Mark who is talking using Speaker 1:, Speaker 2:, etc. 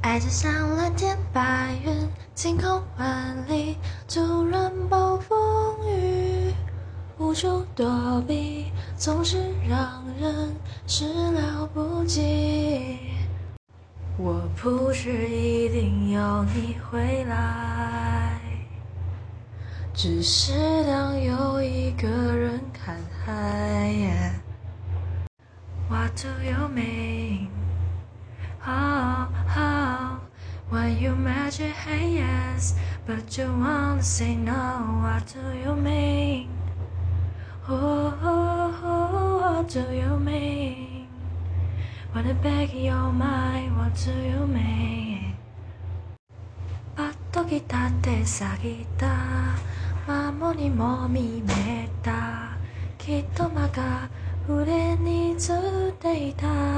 Speaker 1: 爱就像蓝天白云，晴空万里，突然暴风雨，无处躲避，总是让人始料不及。我不是一定要你回来，只是当又一个人看海。What do you mean? Why you magic hey yes, but you wanna say no, what do you mean? Oh, oh, oh what do you mean? Wanna beg your mind, what do you mean? パッと来たって下げたまもにも見えたきっと間が売れにずっていた